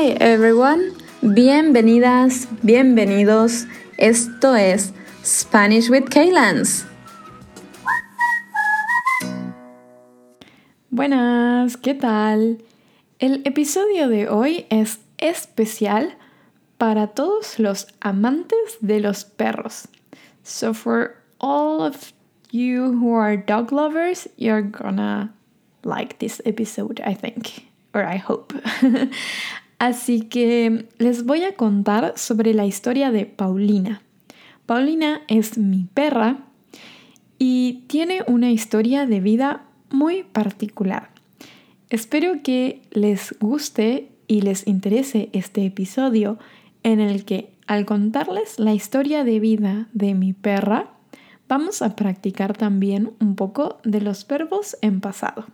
Hi everyone, bienvenidas, bienvenidos. Esto es Spanish with Kaylans. Buenas, ¿qué tal? El episodio de hoy es especial para todos los amantes de los perros. So for all of you who are dog lovers, you're gonna like this episode, I think, or I hope. Así que les voy a contar sobre la historia de Paulina. Paulina es mi perra y tiene una historia de vida muy particular. Espero que les guste y les interese este episodio en el que al contarles la historia de vida de mi perra, vamos a practicar también un poco de los verbos en pasado.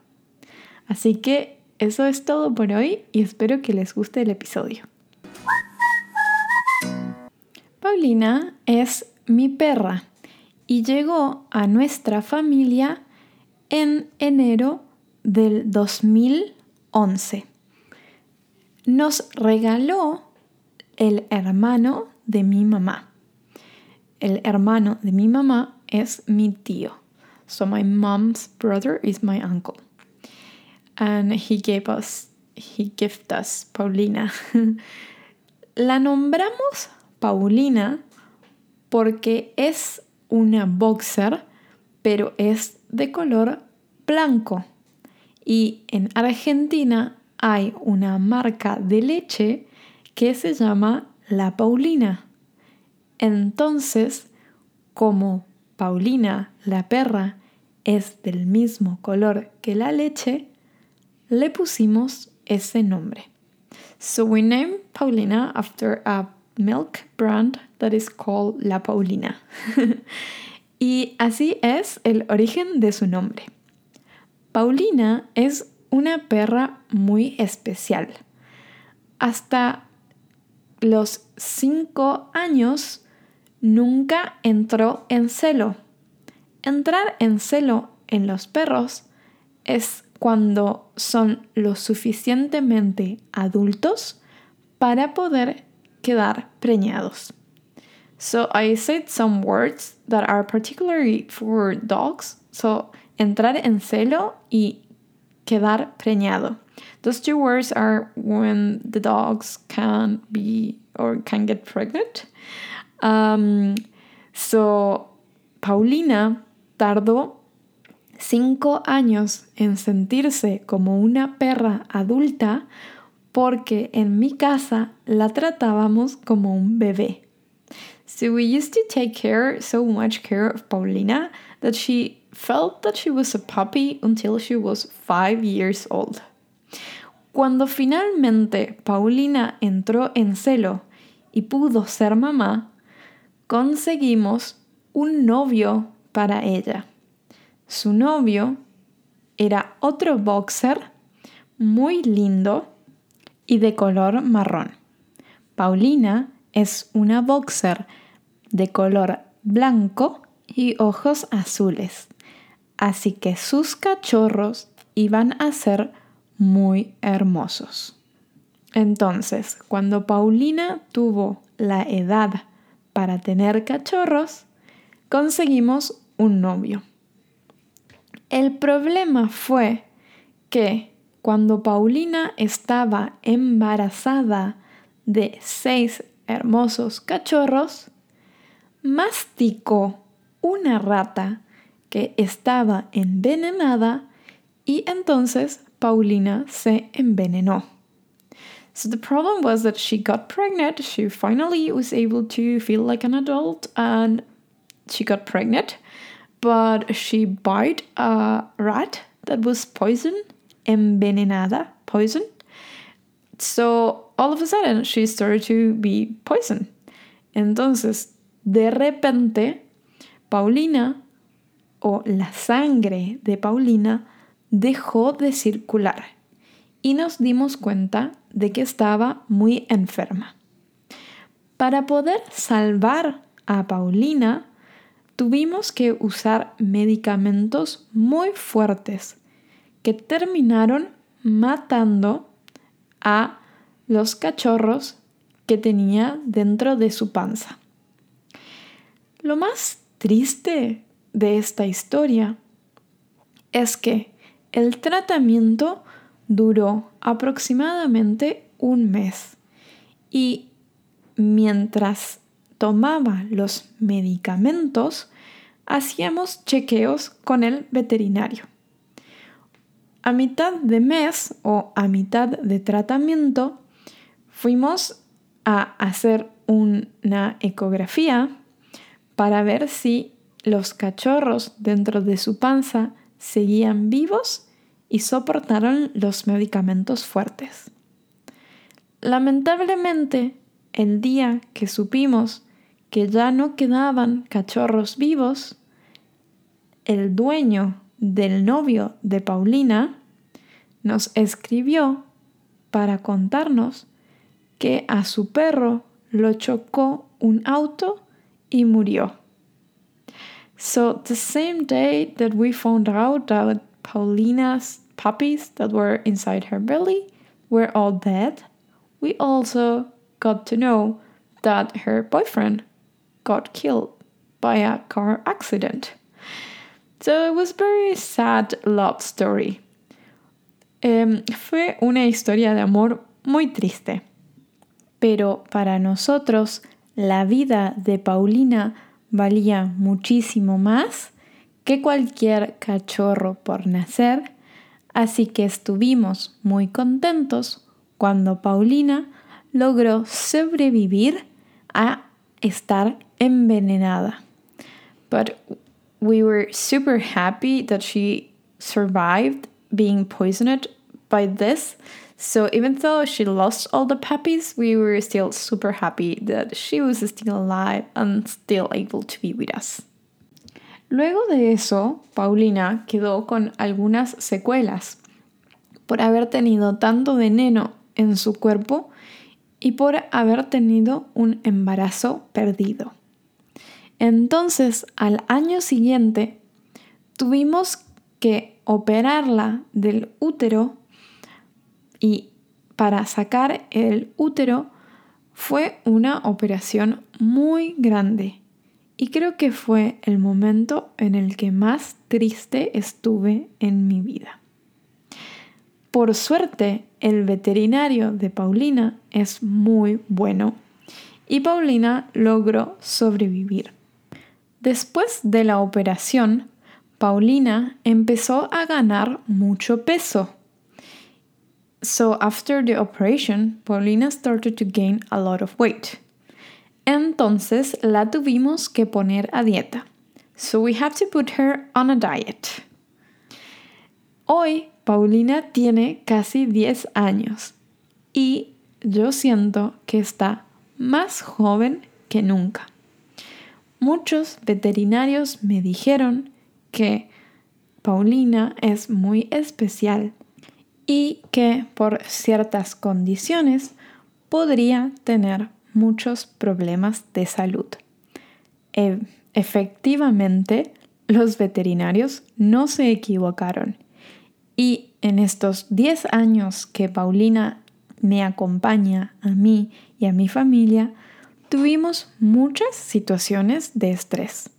Así que eso es todo por hoy y espero que les guste el episodio. Paulina es mi perra y llegó a nuestra familia en enero del 2011. Nos regaló el hermano de mi mamá. El hermano de mi mamá es mi tío. So my mom's brother is my uncle. And he gave us, he gave us Paulina. La nombramos Paulina porque es una boxer, pero es de color blanco. Y en Argentina hay una marca de leche que se llama La Paulina. Entonces, como Paulina, la perra, es del mismo color que la leche, le pusimos ese nombre. So we named Paulina after a milk brand that is called La Paulina. y así es el origen de su nombre. Paulina es una perra muy especial. Hasta los cinco años nunca entró en celo. Entrar en celo en los perros es cuando son lo suficientemente adultos para poder quedar preñados. So I said some words that are particularly for dogs. So entrar en celo y quedar preñado. Those two words are when the dogs can be or can get pregnant. Um, so, Paulina tardó cinco años en sentirse como una perra adulta porque en mi casa la tratábamos como un bebé. So we used to take care, so much care of Paulina that she felt that she was a puppy until she was five years old. Cuando finalmente Paulina entró en celo y pudo ser mamá, conseguimos un novio para ella. Su novio era otro boxer muy lindo y de color marrón. Paulina es una boxer de color blanco y ojos azules, así que sus cachorros iban a ser muy hermosos. Entonces, cuando Paulina tuvo la edad para tener cachorros, conseguimos un novio. El problema fue que cuando Paulina estaba embarazada de seis hermosos cachorros, masticó una rata que estaba envenenada y entonces Paulina se envenenó. So the problem was that she got pregnant. She finally was able to feel like an adult and she got pregnant, but she bite a rat that was poisoned, envenenada, poison. So all of a sudden she started to be poisoned. Entonces, de repente, Paulina o la sangre de Paulina dejó de circular y nos dimos cuenta de que estaba muy enferma. Para poder salvar a Paulina, tuvimos que usar medicamentos muy fuertes que terminaron matando a los cachorros que tenía dentro de su panza. Lo más triste de esta historia es que el tratamiento duró aproximadamente un mes y mientras tomaba los medicamentos, hacíamos chequeos con el veterinario. A mitad de mes o a mitad de tratamiento, fuimos a hacer una ecografía para ver si los cachorros dentro de su panza seguían vivos y soportaron los medicamentos fuertes. Lamentablemente, el día que supimos que ya no quedaban cachorros vivos, el dueño del novio de Paulina nos escribió para contarnos que a su perro lo chocó un auto y murió. So the same day that we found out that Paulina's puppies that were inside her belly were all dead, we also got to know that her boyfriend got killed by a car accident. So it was very sad love story. Um, fue una historia de amor muy triste. Pero para nosotros la vida de Paulina valía muchísimo más que cualquier cachorro por nacer, así que estuvimos muy contentos cuando Paulina logró sobrevivir a estar envenenada. But we were super happy that she survived being poisoned by this. So even though she lost all the puppies, we were still super happy that she was still alive and still able to be with us. Luego de eso, Paulina quedó con algunas secuelas por haber tenido tanto veneno en su cuerpo y por haber tenido un embarazo perdido. Entonces, al año siguiente, tuvimos que operarla del útero y para sacar el útero fue una operación muy grande y creo que fue el momento en el que más triste estuve en mi vida. Por suerte, el veterinario de Paulina es muy bueno y Paulina logró sobrevivir. Después de la operación, Paulina empezó a ganar mucho peso. So after the operation, Paulina started to gain a lot of weight. Entonces la tuvimos que poner a dieta. So we have to put her on a diet. Hoy Paulina tiene casi 10 años y yo siento que está más joven que nunca. Muchos veterinarios me dijeron que Paulina es muy especial y que por ciertas condiciones podría tener muchos problemas de salud. E efectivamente, los veterinarios no se equivocaron. Y en estos 10 años que Paulina me acompaña a mí y a mi familia, Tuvimos muchas situaciones de estrés,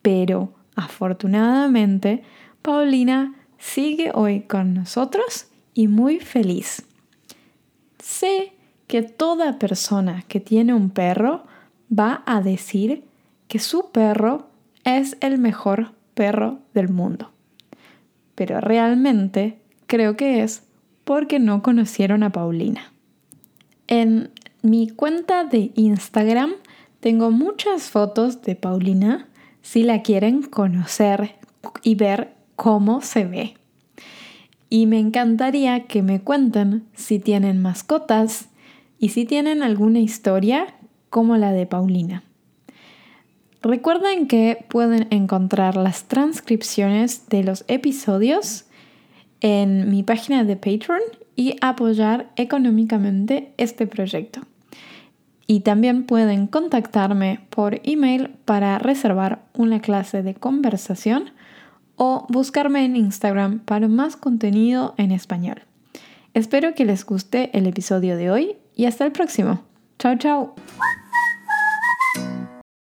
pero afortunadamente Paulina sigue hoy con nosotros y muy feliz. Sé que toda persona que tiene un perro va a decir que su perro es el mejor perro del mundo. Pero realmente creo que es porque no conocieron a Paulina. En mi cuenta de Instagram tengo muchas fotos de Paulina si la quieren conocer y ver cómo se ve. Y me encantaría que me cuenten si tienen mascotas y si tienen alguna historia como la de Paulina. Recuerden que pueden encontrar las transcripciones de los episodios en mi página de Patreon y apoyar económicamente este proyecto. Y también pueden contactarme por email para reservar una clase de conversación o buscarme en Instagram para más contenido en español. Espero que les guste el episodio de hoy y hasta el próximo. Chao, chao.